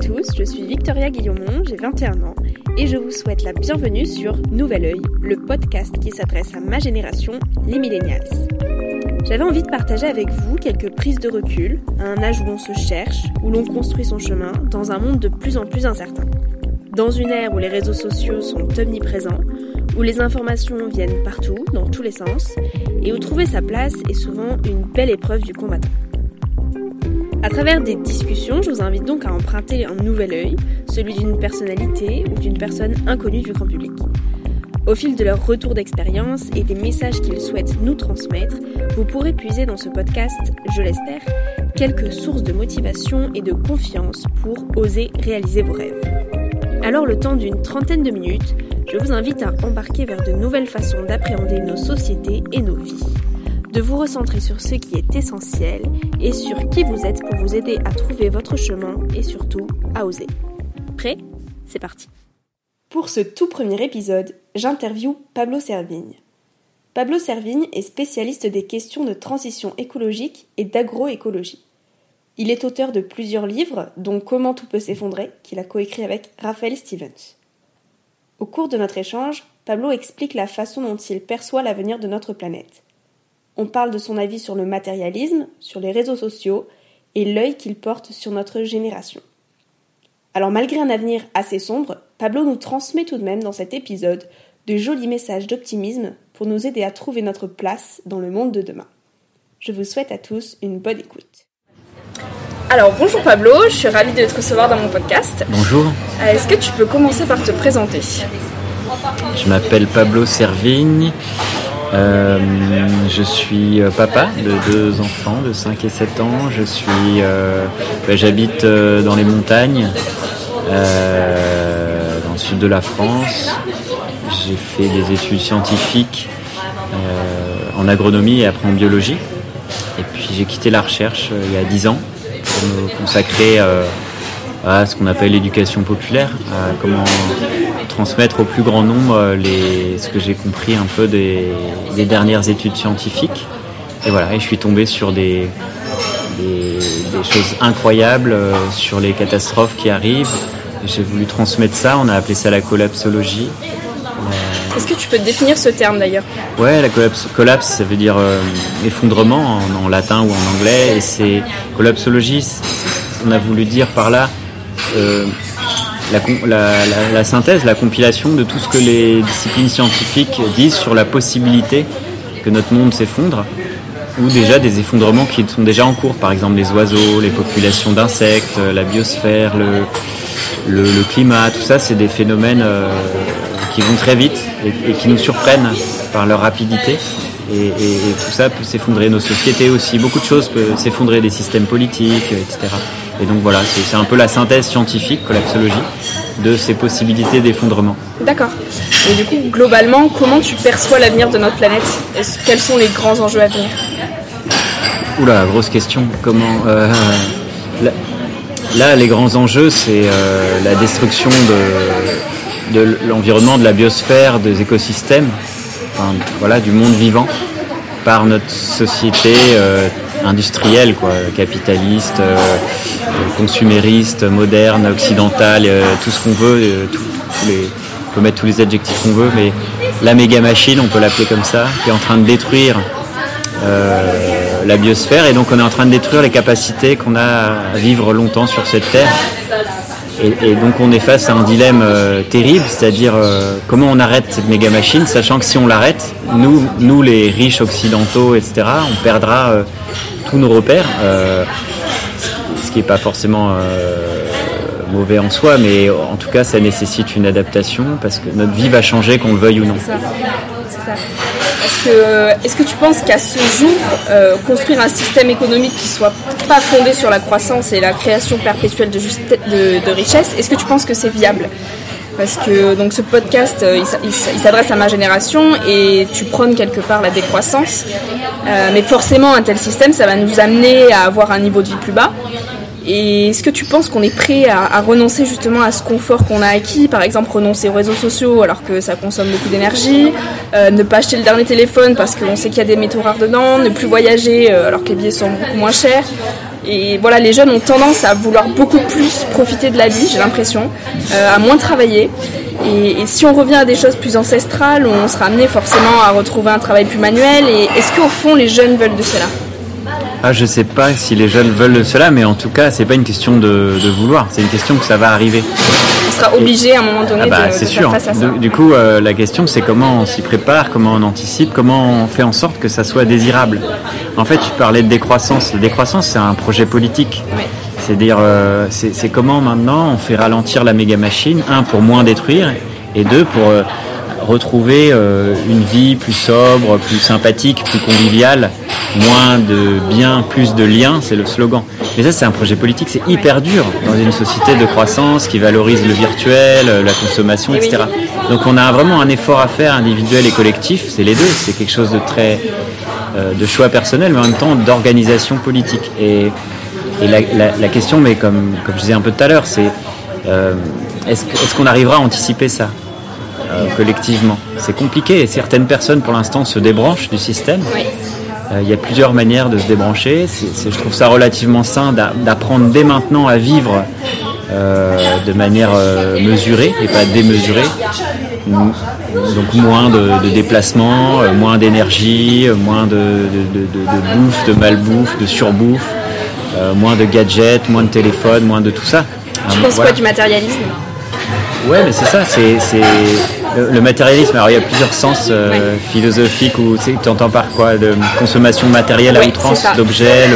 Tous, je suis Victoria Guillaumont, j'ai 21 ans et je vous souhaite la bienvenue sur Nouvel Oeil, le podcast qui s'adresse à ma génération, les millennials. J'avais envie de partager avec vous quelques prises de recul, à un âge où l'on se cherche, où l'on construit son chemin, dans un monde de plus en plus incertain. Dans une ère où les réseaux sociaux sont omniprésents, où les informations viennent partout, dans tous les sens, et où trouver sa place est souvent une belle épreuve du combattant. Travers des discussions, je vous invite donc à emprunter un nouvel œil, celui d'une personnalité ou d'une personne inconnue du grand public. Au fil de leur retour d'expérience et des messages qu'ils souhaitent nous transmettre, vous pourrez puiser dans ce podcast, je l'espère, quelques sources de motivation et de confiance pour oser réaliser vos rêves. Alors le temps d'une trentaine de minutes, je vous invite à embarquer vers de nouvelles façons d'appréhender nos sociétés et nos vies de vous recentrer sur ce qui est essentiel et sur qui vous êtes pour vous aider à trouver votre chemin et surtout à oser. Prêt? C'est parti. Pour ce tout premier épisode, j'interviewe Pablo Servigne. Pablo Servigne est spécialiste des questions de transition écologique et d'agroécologie. Il est auteur de plusieurs livres, dont Comment tout peut s'effondrer, qu'il a coécrit avec Raphaël Stevens. Au cours de notre échange, Pablo explique la façon dont il perçoit l'avenir de notre planète. On parle de son avis sur le matérialisme, sur les réseaux sociaux et l'œil qu'il porte sur notre génération. Alors malgré un avenir assez sombre, Pablo nous transmet tout de même dans cet épisode de jolis messages d'optimisme pour nous aider à trouver notre place dans le monde de demain. Je vous souhaite à tous une bonne écoute. Alors bonjour Pablo, je suis ravie de te recevoir dans mon podcast. Bonjour. Euh, est-ce que tu peux commencer par te présenter? Je m'appelle Pablo Servigne. Euh, je suis euh, papa de deux enfants de 5 et 7 ans. Je suis, euh, bah, j'habite dans les montagnes, dans le sud de la France. J'ai fait des études scientifiques en agronomie et après en biologie. Et puis j'ai quitté la recherche il y a 10 ans pour me consacrer à ce qu'on appelle l'éducation populaire, à comment transmettre au plus grand nombre euh, les, ce que j'ai compris un peu des, dernières études scientifiques. Et voilà, et je suis tombé sur des, des, choses incroyables, euh, sur les catastrophes qui arrivent. J'ai voulu transmettre ça, on a appelé ça la collapsologie. Euh, Est-ce que tu peux définir ce terme d'ailleurs? Ouais, la collapse, collapse, ça veut dire effondrement en, latin ou en anglais. Et c'est collapsologie, on a voulu dire par là la, synthèse, la compilation de tout ce que les disciplines scientifiques disent sur la possibilité que notre monde s'effondre, ou déjà des effondrements qui sont déjà en cours, par exemple les oiseaux, les populations d'insectes, la biosphère, le, climat, tout ça, c'est des phénomènes euh, qui vont très vite et, qui nous surprennent par leur rapidité. Et tout ça peut s'effondrer, nos sociétés aussi, beaucoup de choses peuvent s'effondrer, des systèmes politiques, etc. Et donc voilà, c'est un peu la synthèse scientifique, collapsologie, de ces possibilités d'effondrement. D'accord. Et du coup, globalement, comment tu perçois l'avenir de notre planète? Quels sont les grands enjeux à venir? Oula, grosse question. Comment euh, là, les grands enjeux, c'est euh, la destruction de, de l'environnement, de la biosphère, des écosystèmes, enfin, voilà, du monde vivant. par notre société industrielle, quoi, capitaliste, consumériste, moderne, occidentale, tout ce qu'on veut, les, on peut mettre tous les adjectifs qu'on veut, mais la méga machine, on peut l'appeler comme ça, qui est en train de détruire la biosphère, et donc on est en train de détruire les capacités qu'on a à vivre longtemps sur cette terre. Et, donc on est face à un dilemme euh, terrible, c'est-à-dire euh, comment on arrête cette méga machine, sachant que si on l'arrête, nous, nous les riches occidentaux, etc., on perdra euh, tous nos repères, ce qui n'est pas forcément mauvais en soi, mais en tout cas ça nécessite une adaptation parce que notre vie va changer qu'on le veuille ou non. C'est ça. ça. Est-ce que, tu penses qu'à ce jour, construire un système économique qui soit pas fondé sur la croissance et la création perpétuelle de, de, richesse, est-ce que tu penses que c'est viable? Parce que donc ce podcast euh, il, s'adresse à ma génération et tu prônes quelque part la décroissance euh, mais forcément un tel système ça va nous amener à avoir un niveau de vie plus bas et est-ce que tu penses qu'on est prêt à, renoncer justement à ce confort qu'on a acquis Par exemple, renoncer aux réseaux sociaux alors que ça consomme beaucoup d'énergie, euh, ne pas acheter le dernier téléphone parce qu'on sait qu'il y a des métaux rares dedans, ne plus voyager alors que les billets sont beaucoup moins chers. Et voilà, les jeunes ont tendance à vouloir beaucoup plus profiter de la vie, j'ai l'impression, euh, à moins travailler. Et, si on revient à des choses plus ancestrales, on sera amené forcément à retrouver un travail plus manuel. Et est-ce qu'au fond, les jeunes veulent de cela? Ah, je sais pas si les jeunes veulent cela, mais en tout cas, c'est pas une question de, vouloir, c'est une question que ça va arriver. On sera obligé à un moment donné ah bah, de, de sûr. faire face à ça. Du, coup, euh, la question, c'est comment on s'y prépare, comment on anticipe, comment on fait en sorte que ça soit désirable. En fait, tu parlais de décroissance. La décroissance, c'est un projet politique. C'est-à-dire, euh, c'est comment maintenant on fait ralentir la méga machine, un pour moins détruire, et deux pour euh, retrouver une vie plus sobre, plus sympathique, plus conviviale moins de biens, plus de liens, c'est le slogan. Mais ça, c'est un projet politique, c'est hyper dur dans une société de croissance qui valorise le virtuel, euh, la consommation, etc. Donc on a vraiment un effort à faire individuel et collectif, c'est les deux, c'est quelque chose de très euh, de choix personnel, mais en même temps d'organisation politique. Et, la, question, mais comme, comme je disais un peu tout à l'heure, c'est euh, est-ce qu'on arrivera à anticiper ça? Collectivement C'est compliqué et certaines personnes pour l'instant se débranchent du système. Euh, il y a plusieurs manières de se débrancher. je trouve ça relativement sain d'apprendre dès maintenant à vivre euh, de manière euh, mesurée et pas démesurée. Donc moins de, déplacements, moins d'énergie, moins de, bouffe, de malbouffe, de surbouffe, moins de gadgets, moins de téléphone, moins de tout ça. Tu penses quoi du matérialisme? Ouais, mais c'est ça, c'est le, matérialisme, alors il y a plusieurs sens euh, philosophiques où tu entends par quoi De consommation matérielle à outrance d'objets,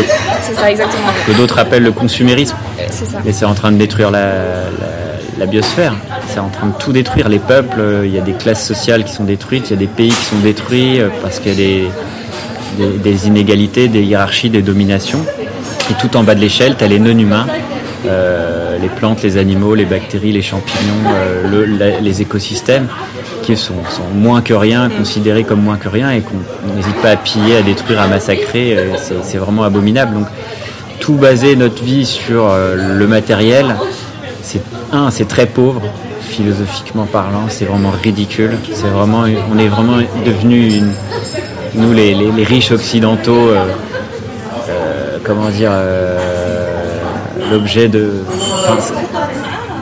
que d'autres appellent le consumérisme. Mais c'est en train de détruire la, biosphère, c'est en train de tout détruire. Les peuples, euh, il y a des classes sociales qui sont détruites, il y a des pays qui sont détruits euh, parce qu'il y a des, des, inégalités, des hiérarchies, des dominations. Et tout en bas de l'échelle, tu as les non-humains euh, les plantes, les animaux, les bactéries, les champignons, euh, les écosystèmes qui sont, moins que rien, considérés comme moins que rien et qu'on n'hésite pas à piller, à détruire, à massacrer. Euh, c'est vraiment abominable. Donc tout baser notre vie sur le matériel, c'est un, c'est très pauvre philosophiquement parlant, c'est vraiment ridicule. C'est vraiment, on est vraiment devenu nous les, riches occidentaux, comment dire l'objet de.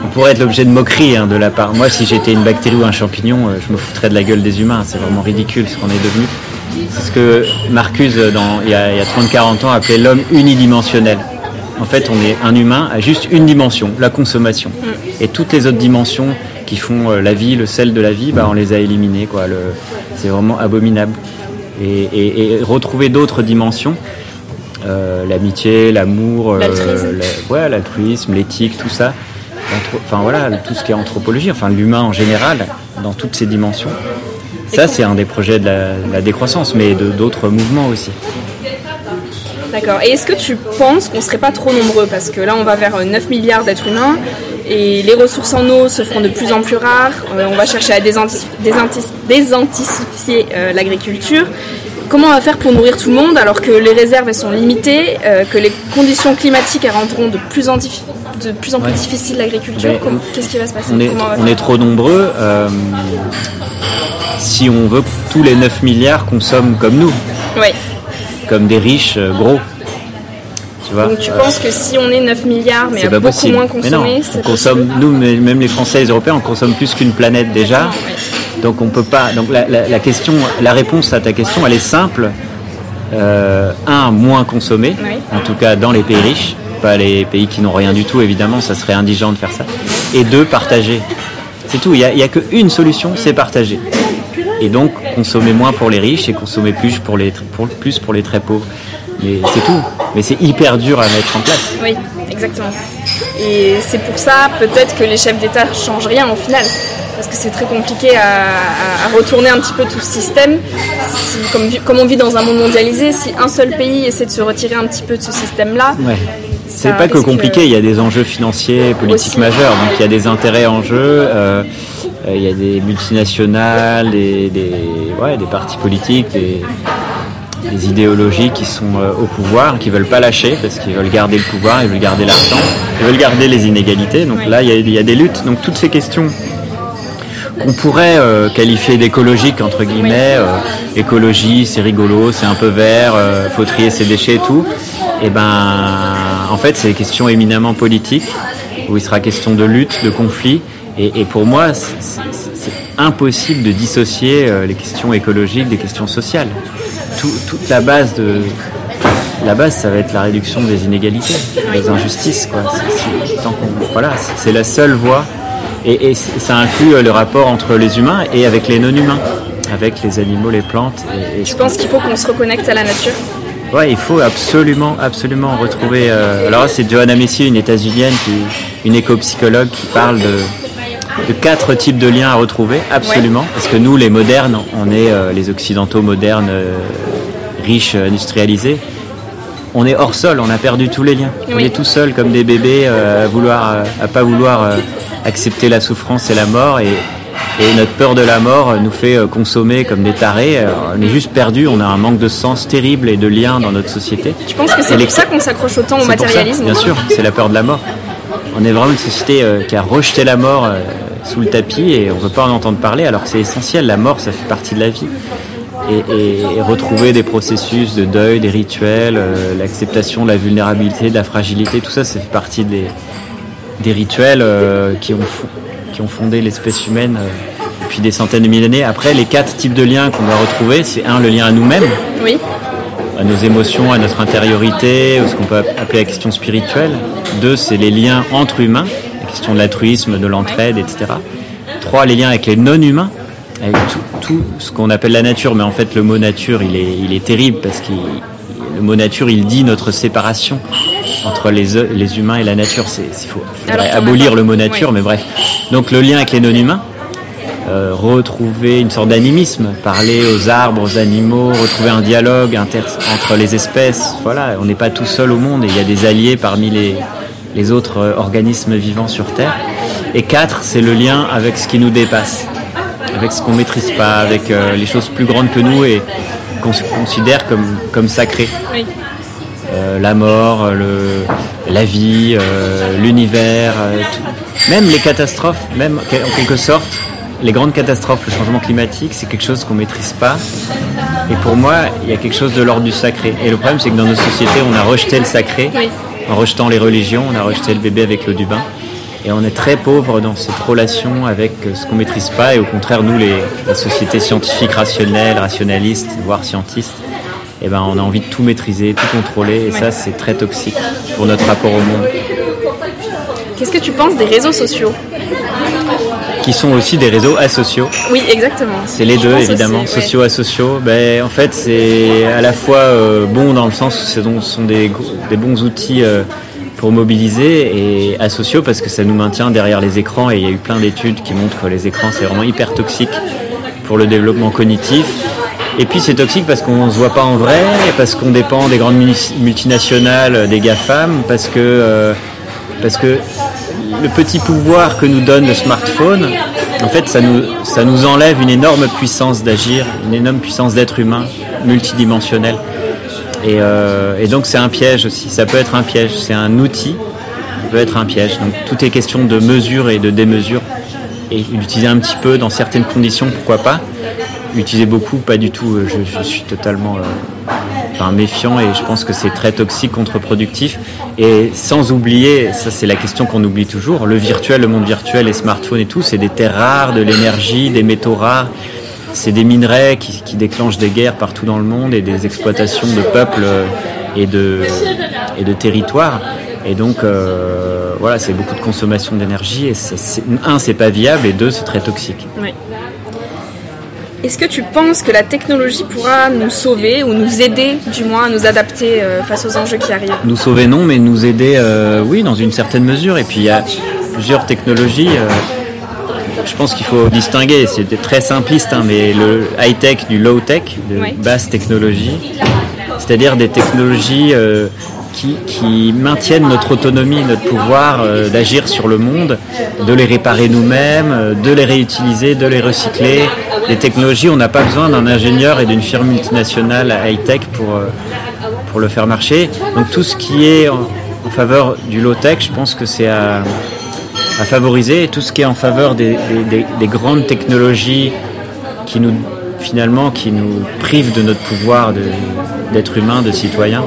on pourrait être l'objet de moquerie hein, de la part. Moi, si j'étais une bactérie ou un champignon, euh, je me foutrais de la gueule des humains. C'est vraiment ridicule ce qu'on est devenu. C'est ce que Marcuse, dans, il y a, a 30-40 ans, appelait l'homme unidimensionnel. En fait, on est un humain à juste une dimension, la consommation. Et toutes les autres dimensions qui font euh, la vie, le sel de la vie, bah, on les a éliminées. Quoi. c'est vraiment abominable. et retrouver d'autres dimensions, euh, l'amitié, l'amour, euh, l'altruisme, l'éthique, tout ça. enfin voilà, tout ce qui est anthropologie, enfin l'humain en général, dans toutes ses dimensions. Ça, c'est un des projets de la, décroissance, mais de d'autres mouvements aussi. D'accord. Et est-ce que tu penses qu'on ne serait pas trop nombreux? Parce que là, on va vers 9 milliards d'êtres humains et les ressources en eau se feront de plus en plus rares. Euh, on va chercher à désanticiper l'agriculture comment on va faire pour nourrir tout le monde alors que les réserves sont limitées, euh, que les conditions climatiques rendront de plus en, de plus, en plus difficile l'agriculture Qu'est-ce qui va se passer? On est, on est trop nombreux. Euh, si on veut que tous les 9 milliards consomment comme nous. Oui. Comme des riches euh, gros. Tu vois? Donc tu penses que si on est 9 milliards, mais à beaucoup possible. moins consommer, on consomme, nous, même les Français et les Européens, on consomme plus qu'une planète déjà. Donc on peut pas. Donc la, question, la réponse à ta question, elle est simple. Euh, un, moins consommer, en tout cas dans les pays riches, pas les pays qui n'ont rien du tout, évidemment, ça serait indigent de faire ça. Et deux, partager. C'est tout, il n'y a, a qu'une solution, c'est partager. Et donc consommer moins pour les riches et consommer plus pour les, plus pour les très pauvres. Mais c'est tout. Mais c'est hyper dur à mettre en place. Oui, exactement. Et c'est pour ça peut-être que les chefs d'État changent rien au final parce que c'est très compliqué à, retourner un petit peu tout ce système. comme, on vit dans un monde mondialisé, si un seul pays essaie de se retirer un petit peu de ce système-là, ouais. c'est pas que compliqué, il y a des enjeux financiers, politiques majeurs, donc il y a des intérêts en jeu. Euh, euh, il y a des multinationales, des, des, des partis politiques, des, idéologies qui sont euh, au pouvoir, qui veulent pas lâcher parce qu'ils veulent garder le pouvoir, ils veulent garder l'argent, ils veulent garder les inégalités. Donc là, il y, il y, a, des luttes. Donc toutes ces questions qu'on pourrait euh, qualifier d'écologique entre guillemets. Euh, écologie, c'est rigolo, c'est un peu vert, euh, faut trier ses déchets et tout. Et eh ben, en fait, c'est des questions éminemment politiques où il sera question de lutte, de conflit. Et, pour moi, c'est impossible de dissocier les questions écologiques des questions sociales. toute la base de la base, ça va être la réduction des inégalités, des injustices. Quoi. voilà, c'est la seule voie et, ça inclut euh, le rapport entre les humains et avec les non-humains, avec les animaux, les plantes. Et, je pense qu'il faut qu'on se reconnecte à la nature? Ouais, il faut absolument, absolument retrouver. Euh, alors c'est Johanna Messier, une états-unienne, une éco-psychologue, qui parle de, quatre types de liens à retrouver, absolument. Parce que nous, les modernes, on est euh, les occidentaux modernes, riches, industrialisés. On est hors sol, on a perdu tous les liens. On est tout seul comme des bébés à vouloir, à pas vouloir accepter la souffrance et la mort et, notre peur de la mort nous fait euh, consommer comme des tarés. Euh, on est juste perdu, on a un manque de sens terrible et de lien dans notre société. Tu penses que c'est pour ça qu'on s'accroche autant au matérialisme Bien sûr, c'est la peur de la mort. On est vraiment une société euh, qui a rejeté la mort sous le tapis et on ne veut pas en entendre parler alors que c'est essentiel, la mort ça fait partie de la vie. Et, retrouver des processus de deuil, des rituels, l'acceptation de la vulnérabilité, de la fragilité, tout ça, ça fait partie des, des rituels euh, qui, ont, qui ont fondé l'espèce humaine euh, depuis des centaines de milliers d'années. Après, les quatre types de liens qu'on doit retrouver, c'est un, le lien à nous-mêmes. Oui. À nos émotions, à notre intériorité, ce qu'on peut appeler la question spirituelle. Deux, c'est les liens entre humains, la question de l'altruisme, de l'entraide, etc. Trois, les liens avec les non-humains, avec tout, ce qu'on appelle la nature. Mais en fait, le mot nature, il est, il est terrible parce que le mot nature, il dit notre séparation entre les, les humains et la nature. Il faut abolir le mot nature, mais bref. Donc le lien avec les non-humains, euh, retrouver une sorte d'animisme, parler aux arbres, aux animaux, retrouver un dialogue entre les espèces. Voilà, on n'est pas tout seul au monde et il y a des alliés parmi les, les autres euh, organismes vivants sur Terre. Et quatre, c'est le lien avec ce qui nous dépasse, avec ce qu'on maîtrise pas, avec euh, les choses plus grandes que nous et qu'on considère comme, comme sacrées. Oui. Euh, la mort, euh, le, la vie, euh, l'univers, même les catastrophes, même en quelque sorte, les grandes catastrophes, le changement climatique, c'est quelque chose qu'on maîtrise pas. Et pour moi, il y a quelque chose de l'ordre du sacré. Et le problème, c'est que dans nos sociétés, on a rejeté le sacré, en rejetant les religions, on a rejeté le bébé avec l'eau du bain. Et on est très pauvre dans cette relation avec ce qu'on maîtrise pas. Et au contraire, nous, les, les sociétés scientifiques rationnelles, rationalistes, voire scientistes, eh ben, on a envie de tout maîtriser, tout contrôler, et ça, c'est très toxique pour notre rapport au monde. Qu'est-ce que tu penses des réseaux sociaux Qui sont aussi des réseaux asociaux. Oui, exactement. C'est les deux, évidemment, sociaux-asociaux. Ben, en fait, c'est à la fois euh, bon dans le sens où ce sont des, bons outils euh, pour mobiliser et asociaux parce que ça nous maintient derrière les écrans et il y a eu plein d'études qui montrent que les écrans c'est vraiment hyper toxique pour le développement cognitif et puis c'est toxique parce qu'on ne se voit pas en vrai, parce qu'on dépend des grandes multinationales, des GAFAM, parce que, euh, parce que le petit pouvoir que nous donne le smartphone, en fait, ça nous, ça nous enlève une énorme puissance d'agir, une énorme puissance d'être humain, multidimensionnel. Et, euh, et donc c'est un piège aussi, ça peut être un piège, c'est un outil, ça peut être un piège. Donc tout est question de mesure et de démesure, et l'utiliser un petit peu dans certaines conditions, pourquoi pas utiliser beaucoup, pas du tout. Je, je suis totalement enfin, méfiant et je pense que c'est très toxique, contre-productif. Et sans oublier, ça c'est la question qu'on oublie toujours, le virtuel, le monde virtuel, les smartphones et tout, c'est des terres rares, de l'énergie, des métaux rares. C'est des minerais qui, déclenchent des guerres partout dans le monde et des exploitations de peuples et de, et de territoires. Et donc, euh, voilà, c'est beaucoup de consommation d'énergie. Et un, c'est pas viable, et deux, c'est très toxique. Oui. Est-ce que tu penses que la technologie pourra nous sauver ou nous aider, du moins, à nous adapter euh, face aux enjeux qui arrivent? Nous sauver, non, mais nous aider, euh, oui, dans une certaine mesure. Et puis, il y a plusieurs technologies. Euh, je pense qu'il faut distinguer, c'est très simpliste, hein, mais le high-tech du low-tech, de basse technologie, c'est-à-dire des technologies qui, maintiennent notre autonomie, notre pouvoir euh, d'agir sur le monde, de les réparer nous-mêmes, euh, de les réutiliser, de les recycler. Les technologies, on n'a pas besoin d'un ingénieur et d'une firme multinationale high-tech pour, euh, pour le faire marcher. Donc tout ce qui est en, faveur du low-tech, je pense que c'est à, favoriser. Tout ce qui est en faveur des grandes technologies qui nous finalement qui nous privent de notre pouvoir d'être humain, de citoyen.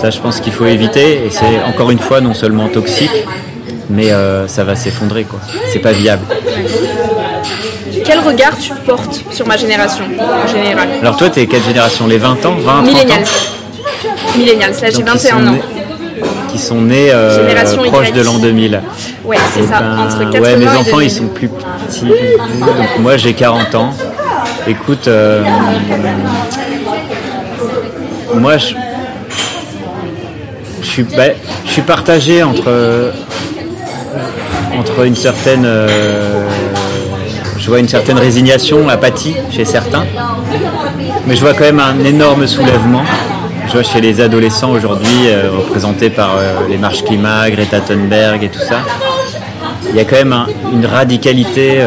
Ça, je pense qu'il faut éviter. Et c'est encore une fois non seulement toxique, mais euh, ça va s'effondrer. quoi. C'est pas viable. Quel regard tu portes sur ma génération en général? Alors toi, tu es quelle génération? Les 20 ans? 20 Millennials. Millennials, là j'ai 21 ans. qui sont nés euh, proches de l'an 2000. Ouais, c'est ça, ben, entre ouais, mes enfants ils sont plus petits. Donc moi j'ai 40 ans. Écoute, euh, moi je, suis, bah, je suis partagé entre, entre une certaine. Euh, je vois une certaine résignation, apathie chez certains, mais je vois quand même un énorme soulèvement. Je vois chez les adolescents aujourd'hui, euh, représentés par les marches climat, Greta Thunberg et tout ça, il y a quand même une radicalité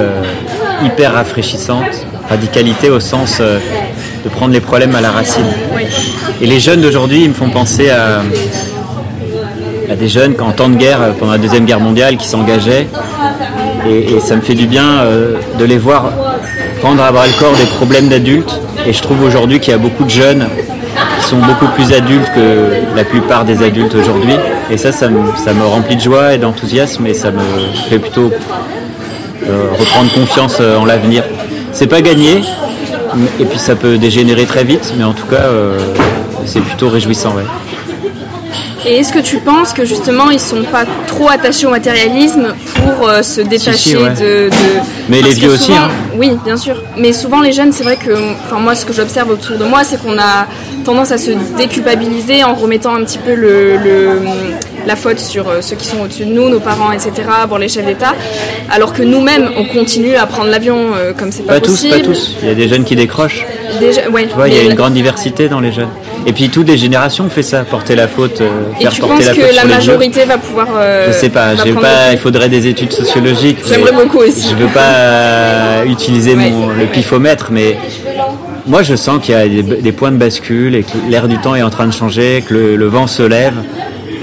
hyper rafraîchissante radicalité au sens euh, de prendre les problèmes à la racine. Et les jeunes d'aujourd'hui, ils me font penser à, à des jeunes en temps de guerre, euh, pendant la Deuxième Guerre mondiale, qui s'engageaient. Et, ça me fait du bien euh, de les voir prendre à bras le corps des problèmes d'adultes. Et je trouve aujourd'hui qu'il y a beaucoup de jeunes qui sont beaucoup plus adultes que la plupart des adultes aujourd'hui. Et ça, ça me, ça me, remplit de joie et d'enthousiasme et ça me fait plutôt reprendre confiance en l'avenir c'est pas gagné, et puis ça peut dégénérer très vite, mais en tout cas, euh, c'est plutôt réjouissant. Ouais. Et est-ce que tu penses que justement ils sont pas trop attachés au matérialisme pour euh, se détacher de, Mais les vieux aussi. Hein. Oui, bien sûr. Mais souvent les jeunes, c'est vrai que, enfin moi, ce que j'observe autour de moi, c'est qu'on a tendance à se déculpabiliser en remettant un petit peu le la faute sur euh, ceux qui sont au-dessus de nous, nos parents, etc., pour les chefs d'État, alors que nous-mêmes, on continue à prendre l'avion euh, comme c'est pas, pas possible. Tous, pas tous. Il y a des jeunes qui décrochent. Déjà, ouais, tu vois, il y a une grande diversité dans les jeunes. Et puis toutes les générations fait ça, porter la faute, euh, faire Et tu porter penses la que la majorité va pouvoir. je sais pas, j'ai pas. Il faudrait des études sociologiques. J'aimerais beaucoup aussi. Je veux pas utiliser mon, le pifomètre, mais moi je sens qu'il y a des, points de bascule et que l'air du temps est en train de changer, que le vent se lève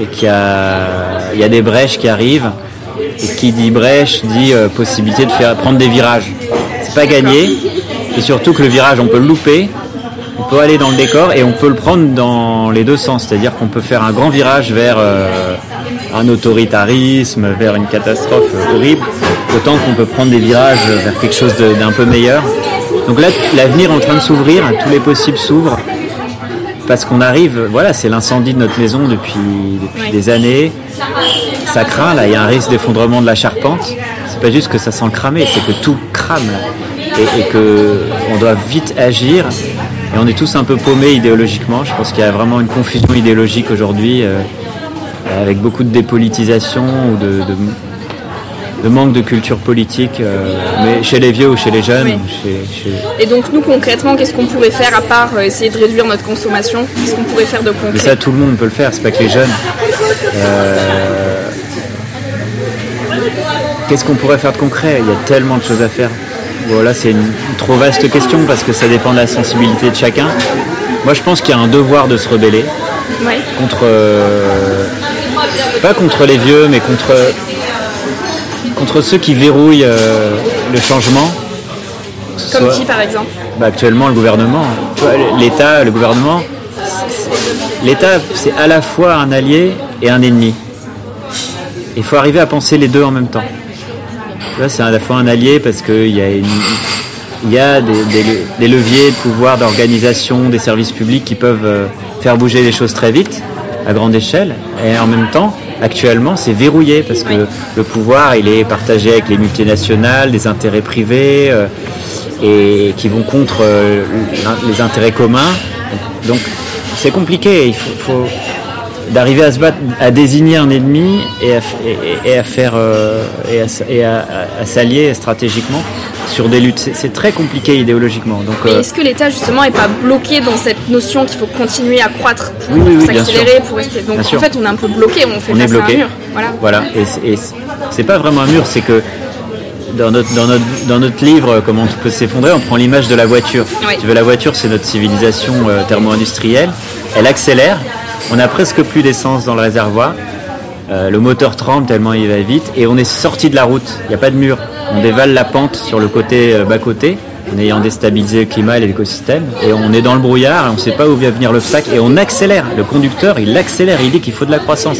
et qu'il y, y a, des brèches qui arrivent. Et qui dit brèche dit euh, possibilité de faire prendre des virages. C'est pas gagné. Et surtout que le virage, on peut le louper, on peut aller dans le décor et on peut le prendre dans les deux sens. C'est-à-dire qu'on peut faire un grand virage vers euh, un autoritarisme, vers une catastrophe horrible, autant qu'on peut prendre des virages vers quelque chose d'un peu meilleur. Donc là, l'avenir est en train de s'ouvrir, tous les possibles s'ouvrent parce qu'on arrive, voilà, c'est l'incendie de notre maison depuis, des années. Ça craint, là, il y a un risque d'effondrement de la charpente. C'est pas juste que ça sent cramer, c'est que tout crame Et, que on doit vite agir. Et on est tous un peu paumés idéologiquement. Je pense qu'il y a vraiment une confusion idéologique aujourd'hui, euh, avec beaucoup de dépolitisation ou de de manque de culture politique, euh, mais chez les vieux ou chez les jeunes. Et donc nous concrètement, qu'est-ce qu'on pourrait faire à part euh, essayer de réduire notre consommation? Qu'est-ce qu'on pourrait faire de concret? Mais ça, tout le monde peut le faire, c'est pas que les jeunes. Euh, qu'est-ce qu'on pourrait faire de concret? Il y a tellement de choses à faire. Voilà, c'est une, trop vaste question parce que ça dépend de la sensibilité de chacun. Moi, je pense qu'il y a un devoir de se rebeller contre, pas contre les vieux, mais contre contre ceux qui verrouillent euh, le changement, Comme qui par exemple bah, Actuellement le gouvernement. L'État, le gouvernement, l'État c'est à la fois un allié et un ennemi. Il faut arriver à penser les deux en même temps. C'est à la fois un allié parce qu'il y a, il y a des, leviers de pouvoir, d'organisation, des services publics qui peuvent euh, faire bouger les choses très vite, à grande échelle. Et en même temps, actuellement, c'est verrouillé parce que le pouvoir, il est partagé avec les multinationales, des intérêts privés euh, et qui vont contre euh, les intérêts communs. Donc, c'est compliqué. Il faut d'arriver à se battre, à désigner un ennemi et à, et, à faire euh, et à, s'allier stratégiquement sur des luttes. C'est très compliqué idéologiquement. Donc, euh, est-ce que l'État justement n'est pas bloqué dans cette notion qu'il faut continuer à croître pour s'accélérer, pour rester Donc en fait, on est un peu bloqué, on fait on face à un mur. Voilà. Voilà. Et, c'est pas vraiment un mur, c'est que dans notre, dans, notre, dans notre livre, comment on peut s'effondrer, on prend l'image de la voiture. Tu veux, la voiture, c'est notre civilisation euh, thermo-industrielle. Elle accélère, on a presque plus d'essence dans le réservoir. Euh, le moteur tremble tellement il va vite et on est sorti de la route. Il n'y a pas de mur. On dévale la pente sur le côté euh, bas-côté en ayant déstabilisé le climat et l'écosystème. Et on est dans le brouillard et on ne sait pas où va venir le sac et on accélère. Le conducteur, il accélère, il dit qu'il faut de la croissance.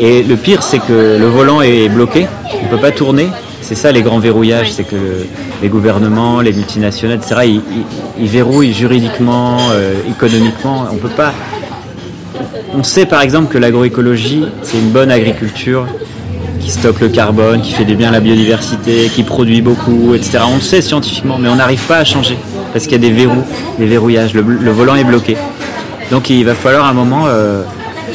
Et le pire, c'est que le volant est bloqué, on ne peut pas tourner. C'est ça les grands verrouillages, c'est que les gouvernements, les multinationales, etc., ils, verrouillent juridiquement, euh, économiquement. On peut pas on sait par exemple que l'agroécologie, c'est une bonne agriculture qui stocke le carbone, qui fait du bien à la biodiversité, qui produit beaucoup, etc. On le sait scientifiquement, mais on n'arrive pas à changer parce qu'il y a des verrous, des verrouillages. Le, volant est bloqué. Donc il va falloir un moment euh,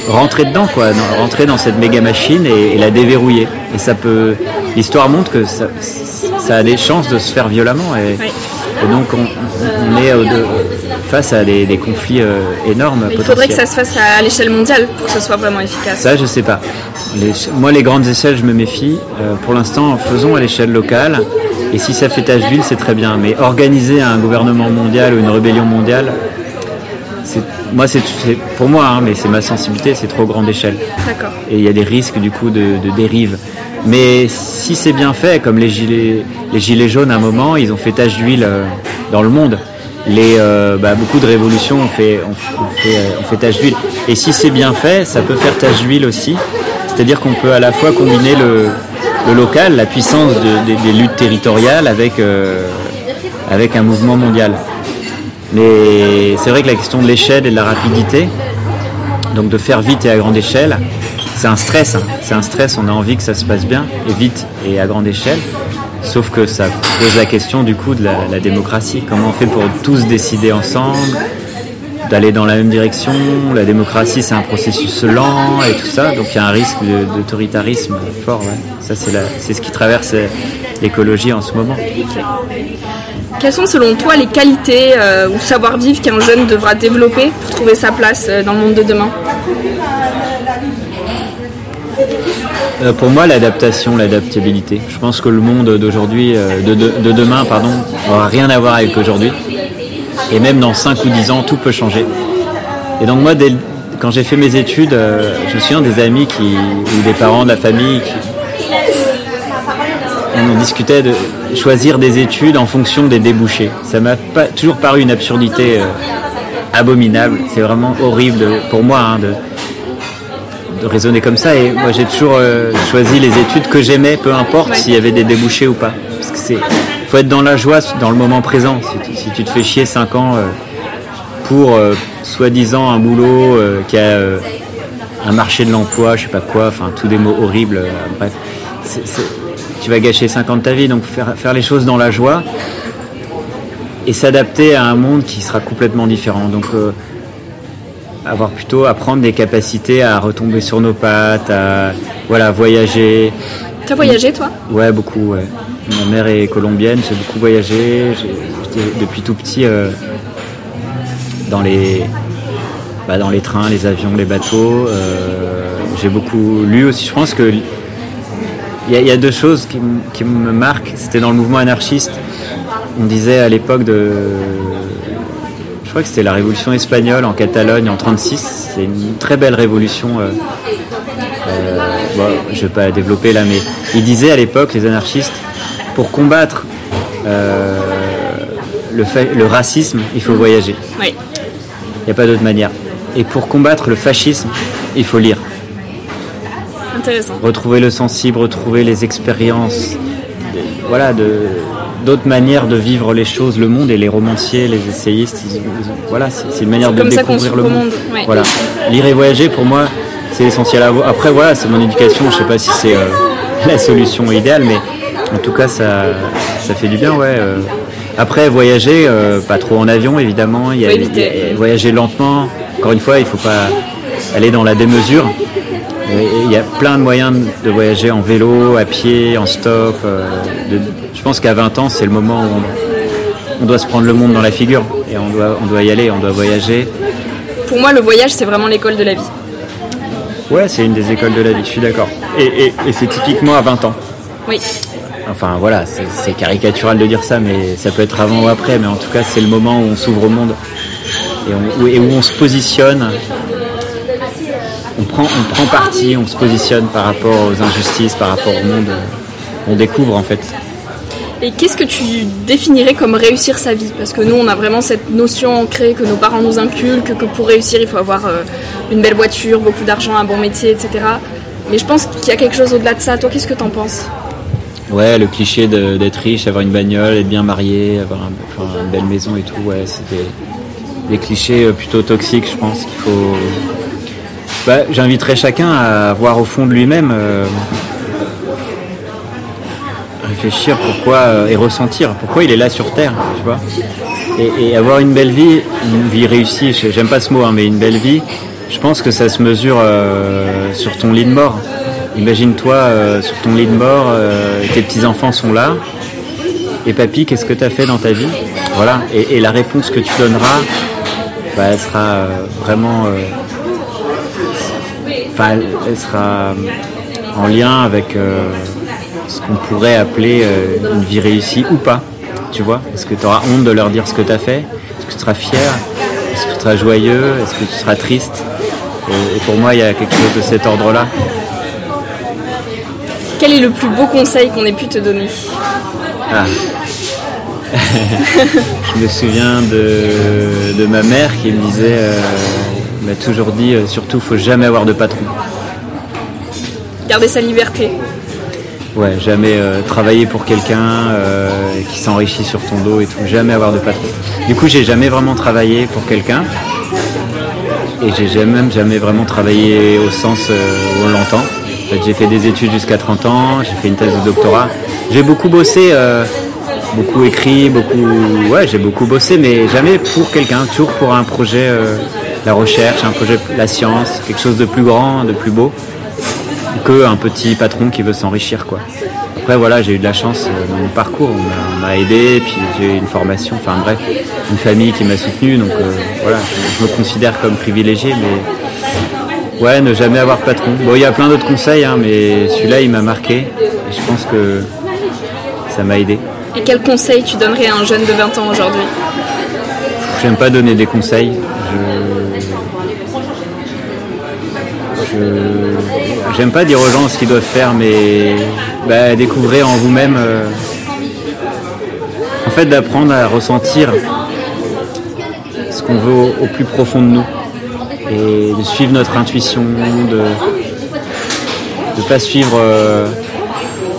rentrer dedans, quoi, rentrer dans cette méga machine et, la déverrouiller. Et ça peut. L'histoire montre que ça, a des chances de se faire violemment. Et, donc on, est face à des, conflits euh, énormes. il faudrait que ça se fasse à l'échelle mondiale pour que ce soit vraiment efficace. Ça, je sais pas. moi, les grandes échelles, je me méfie. Euh, pour l'instant, faisons à l'échelle locale. Et si ça fait tâche d'huile, c'est très bien. Mais organiser un gouvernement mondial ou une rébellion mondiale, moi, c'est pour moi, hein, mais c'est ma sensibilité, c'est trop grande échelle. D'accord. Et il y a des risques du coup de, dérive. Mais si c'est bien fait, comme les gilets, les gilets jaunes à un moment, ils ont fait tache d'huile euh, dans le monde. Les, euh, bah, beaucoup de révolutions ont fait, fait, euh, fait tache d'huile. Et si c'est bien fait, ça peut faire tache d'huile aussi. C'est-à-dire qu'on peut à la fois combiner le, local, la puissance des luttes territoriales avec, avec un mouvement mondial. Mais c'est vrai que la question de l'échelle et de la rapidité, donc de faire vite et à grande échelle, c'est un stress. Hein. C'est un stress, on a envie que ça se passe bien, et vite et à grande échelle. Sauf que ça pose la question du coup de la, démocratie. Comment on fait pour tous décider ensemble, d'aller dans la même direction La démocratie, c'est un processus lent et tout ça. Donc il y a un risque d'autoritarisme fort. Ça, c'est ce qui traverse l'écologie en ce moment. Quelles sont selon toi les qualités euh, ou savoir-vivre qu'un jeune devra développer pour trouver sa place euh, dans le monde de demain? Euh, pour moi, l'adaptation, l'adaptabilité. Je pense que le monde d'aujourd'hui, de, demain, pardon, n'aura rien à voir avec aujourd'hui. Et même dans 5 ou 10 ans, tout peut changer. Et donc moi, quand j'ai fait mes études, je me souviens des amis qui, ou des parents de la famille qui, on discutait de choisir des études en fonction des débouchés. Ça m'a pas toujours paru une absurdité euh, abominable. C'est vraiment horrible pour moi hein, de, raisonner comme ça. Et moi, j'ai toujours euh, choisi les études que j'aimais, peu importe s'il y avait des débouchés ou pas. Parce que c'est, faut être dans la joie, dans le moment présent. Si tu, te fais chier 5 ans euh, pour soi-disant un boulot qui a un marché de l'emploi, je sais pas quoi, enfin tous des mots horribles. bref, c'est, tu vas gâcher 50 de ta vie. Donc faire, faire les choses dans la joie et s'adapter à un monde qui sera complètement différent. Donc euh, avoir plutôt apprendre des capacités à retomber sur nos pattes, à voilà, voyager. Tu as voyagé toi? Ouais, beaucoup. Ma mère est colombienne, j'ai beaucoup voyagé. J'étais depuis tout petit euh, dans les bah, dans les trains, les avions, les bateaux. Euh, j'ai beaucoup lu aussi. Je pense que il y, a deux choses qui, me marquent. C'était dans le mouvement anarchiste. On disait à l'époque de. Je crois que c'était la révolution espagnole en Catalogne en 36. C'est une très belle révolution. Euh, euh, je ne vais pas développer là, mais ils disaient à l'époque, les anarchistes, pour combattre euh, le, racisme, il faut voyager. Oui. Il n'y a pas d'autre manière. Et pour combattre le fascisme, il faut lire. Intéressant. Retrouver le sensible, retrouver les expériences, de- voilà, de d'autres manières de vivre les choses, le monde et les romanciers, les essayistes, ils- ils- voilà, c'est une manière de découvrir le monde. monde, ouais. Voilà, lire et voyager pour moi, c'est essentiel. à Après voilà, c'est mon éducation, je sais pas si c'est euh, la solution idéale, mais en tout cas ça, ça fait du bien, ouais. euh. Après voyager, euh, pas trop en avion évidemment, il y a, Faut éviter. il y a- voyager lentement. Encore une fois, il faut pas aller dans la démesure. Et Il y a plein de moyens de voyager en vélo, à pied, en stop. euh, de- je pense qu'à 20 ans, c'est le moment où on, on doit se prendre le monde dans la figure. Et on doit, on doit y aller, on doit voyager. Pour moi, le voyage, c'est vraiment l'école de la vie. Ouais, c'est une des écoles de la vie, je suis d'accord. Et, et- et c'est typiquement à 20 ans. Oui. Enfin voilà, c'est caricatural de dire ça, mais ça peut être avant ou après. Mais en tout cas, c'est le moment où on s'ouvre au monde et, où- on se positionne. On prend, on parti, on se positionne par rapport aux injustices, par rapport au monde. On découvre en fait. Et qu'est-ce que tu définirais comme réussir sa vie? Parce que nous, on a vraiment cette notion ancrée que nos parents nous inculquent, que pour réussir, il faut avoir euh, une belle voiture, beaucoup d'argent, un bon métier, etc. Mais je pense qu'il y a quelque chose au-delà de ça. Toi, qu'est-ce que t'en penses? Ouais, le cliché d'être riche, avoir une bagnole, être bien marié, avoir un- une belle maison et tout, ouais, c'est des, clichés euh, plutôt toxiques, je pense qu'il faut. Bah, J'inviterais chacun à voir au fond de lui-même, euh, réfléchir pourquoi euh, et ressentir pourquoi il est là sur Terre, tu vois. Et, avoir une belle vie, une vie réussie, j'aime pas ce mot, hein, mais une belle vie, je pense que ça se mesure sur ton lit de mort. Imagine-toi euh, sur ton lit de mort, euh, tes petits-enfants sont là. Et papy, qu'est-ce que tu as fait dans ta vie? Voilà. Et, la réponse que tu donneras, bah, elle sera euh, vraiment. elle, sera en lien avec ce qu'on pourrait appeler une vie réussie ou pas. Tu vois? Est-ce que tu auras honte de leur dire ce que tu as fait? Est-ce que tu seras fier? Est-ce que tu seras joyeux? Est-ce que tu seras triste? Et pour moi, il y a quelque chose de cet ordre-là. Quel est le plus beau conseil qu'on ait pu te donner Ah. je me souviens de, de ma mère qui me disait, euh, m'a toujours dit, euh, surtout, faut jamais avoir de patron. Garder sa liberté. Ouais, jamais euh, travailler pour quelqu'un qui s'enrichit sur ton dos et tout, jamais avoir de patron. Du coup, j'ai jamais vraiment travaillé pour quelqu'un et j'ai jamais, même jamais vraiment travaillé au sens où on l'entend. Fait, j'ai fait des études jusqu'à 30 ans, j'ai fait une thèse de doctorat. J'ai beaucoup bossé, euh, beaucoup écrit, beaucoup, ouais, j'ai beaucoup bossé, mais jamais pour quelqu'un, toujours pour un projet, euh, la recherche, un projet, la science, quelque chose de plus grand, de plus beau que un petit patron qui veut s'enrichir quoi. Après voilà, j'ai eu de la chance euh, dans mon parcours, on m'a- on m'a aidé, puis j'ai eu une formation, enfin bref, une famille qui m'a soutenu, donc euh, voilà, je, je me considère comme privilégié, mais ouais, ne jamais avoir de patron. Bon, il y a plein d'autres conseils, hein, mais celui-là il m'a marqué, et je pense que ça m'a aidé. Et quel conseil tu donnerais à un jeune de 20 ans aujourd'hui? J'aime pas donner des conseils. Je... je- J'aime pas dire aux gens ce qu'ils doivent faire, mais bah, découvrez en vous-même. euh, En fait, d'apprendre à ressentir ce qu'on veut au plus profond de nous. Et de suivre notre intuition, de ne pas suivre euh,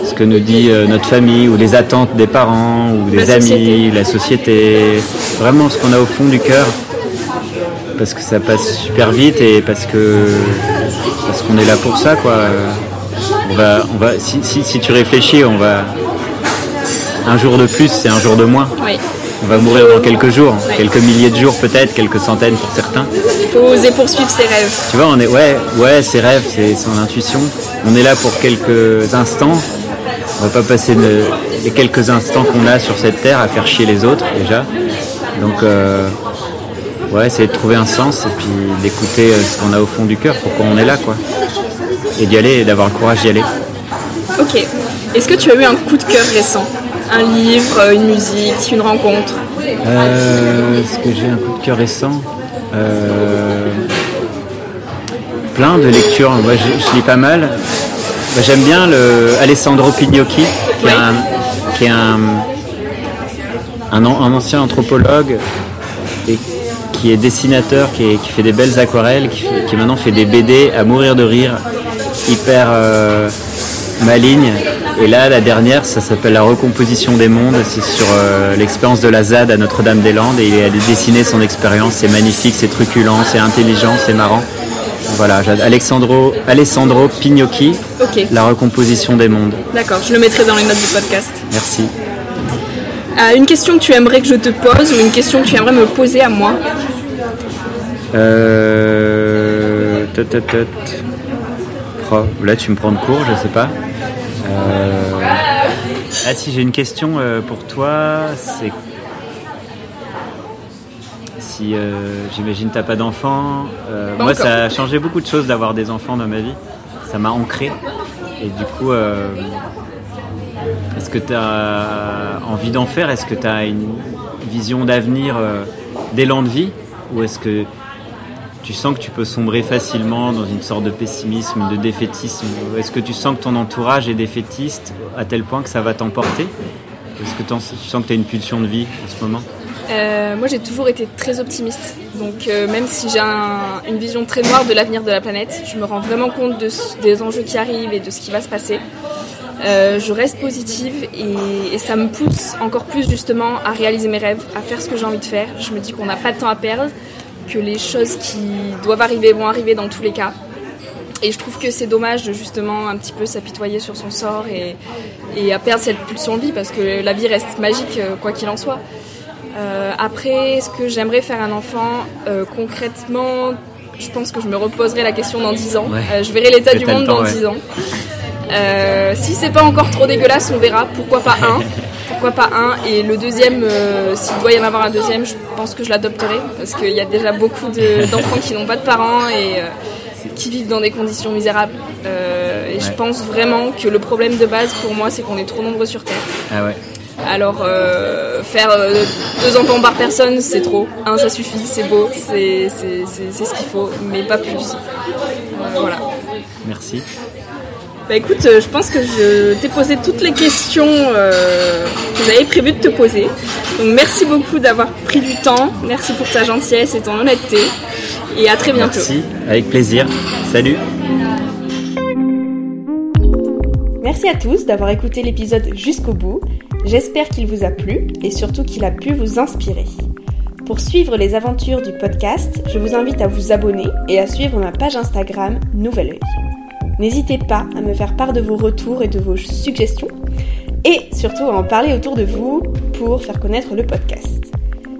ce que nous dit euh, notre famille ou les attentes des parents ou des La amis, société. la société. Vraiment ce qu'on a au fond du cœur. Parce que ça passe super vite et parce que parce qu'on est là pour ça quoi. On va, on va, si, si, si tu réfléchis, on va un jour de plus, c'est un jour de moins. Oui. On va mourir dans quelques jours, quelques milliers de jours peut-être, quelques centaines pour certains. Il faut oser poursuivre ses rêves. Tu vois, on est, ouais, ouais, ses rêves, c'est son intuition. On est là pour quelques instants. On va pas passer le- les quelques instants qu'on a sur cette terre à faire chier les autres déjà. Donc, euh, ouais, essayer de trouver un sens et puis d'écouter euh, ce qu'on a au fond du cœur, pourquoi on est là, quoi. Et d'y aller et d'avoir le courage d'y aller. Ok. Est-ce que tu as eu un coup de cœur récent? Un livre, une musique, une rencontre Euh, Est-ce que j'ai un coup de cœur récent Euh, Plein de lectures. Moi, je, je lis pas mal. J'aime bien le Alessandro Pignocchi, qui est Ouais. un, qui est un, un, ancien anthropologue et qui est dessinateur, qui, fait des belles aquarelles, qui, maintenant fait des BD à mourir de rire, hyper euh, maligne. Et là, la dernière, ça s'appelle La recomposition des mondes. C'est sur euh, l'expérience de la ZAD à Notre-Dame-des-Landes. Et il a dessiné son expérience. C'est magnifique, c'est truculent, c'est intelligent, c'est marrant. Voilà, Alexandro, Alessandro Pignocchi, La recomposition des mondes. D'accord, je le mettrai dans les notes du podcast. Merci. Euh, une question que tu aimerais que je te pose ou une question que tu aimerais me poser à moi? Euh... Oh, là, tu me prends de court, je sais pas. Euh, ah si, j'ai une question euh, pour toi. C'est si euh, j'imagine t'as pas d'enfant. moi, ça a changé beaucoup de choses d'avoir des enfants dans ma vie. Ça m'a ancré. Et du coup, est-ce que tu as envie d'en faire? Est-ce que tu as une vision d'avenir, d'élan de vie? Ou est-ce que tu sens que tu peux sombrer facilement dans une sorte de pessimisme, de défaitisme Est-ce que tu sens que ton entourage est défaitiste à tel point que ça va t'emporter? Est-ce que tu sens que tu as une pulsion de vie en ce moment? Euh, moi, j'ai toujours été très optimiste. Donc, euh, même si j'ai une vision très noire de l'avenir de la planète, je me rends vraiment compte des enjeux qui arrivent et de ce qui va se passer. Euh, je reste positive et, et, ça me pousse encore plus justement à réaliser mes rêves, à faire ce que j'ai envie de faire. Je me dis qu'on n'a pas de temps à perdre que les choses qui doivent arriver vont arriver dans tous les cas. Et je trouve que c'est dommage de justement un petit peu s'apitoyer sur son sort et, et à perdre cette pulsion de vie parce que la vie reste magique euh, quoi qu'il en soit. Euh, après, est-ce que j'aimerais faire un enfant? Euh, Concrètement, je pense que je me reposerai la question dans 10 ans. je verrai l'état du monde dans 10 ans. si c'est pas encore trop dégueulasse, on verra. Pourquoi pas un? pourquoi pas un Et le deuxième, euh, s'il doit y en avoir un deuxième, je pense que je l'adopterai parce qu'il y a déjà beaucoup d'enfants qui n'ont pas de parents et euh, qui vivent dans des conditions misérables. Euh, et je pense vraiment que le problème de base pour moi, c'est qu'on est trop nombreux sur Terre. Ah ouais. Alors faire deux enfants par personne, c'est trop. Un, ça suffit, c'est beau, c'est ce qu'il faut, mais pas plus. voilà. Merci. Bah écoute, euh, je pense que je t'ai posé toutes les questions euh, que j'avais prévu de te poser. Donc merci beaucoup d'avoir pris du temps. Merci pour ta gentillesse et ton honnêteté. Et à très bientôt. Merci, avec plaisir. Salut. Merci à tous d'avoir écouté l'épisode jusqu'au bout. J'espère qu'il vous a plu et surtout qu'il a pu vous inspirer. Pour suivre les aventures du podcast, je vous invite à vous abonner et à suivre ma page Instagram Nouvel Oeil. N'hésitez pas à me faire part de vos retours et de vos suggestions et surtout à en parler autour de vous pour faire connaître le podcast.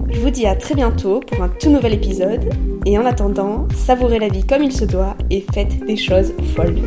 Je vous dis à très bientôt pour un tout nouvel épisode et en attendant, savourez la vie comme il se doit et faites des choses folles.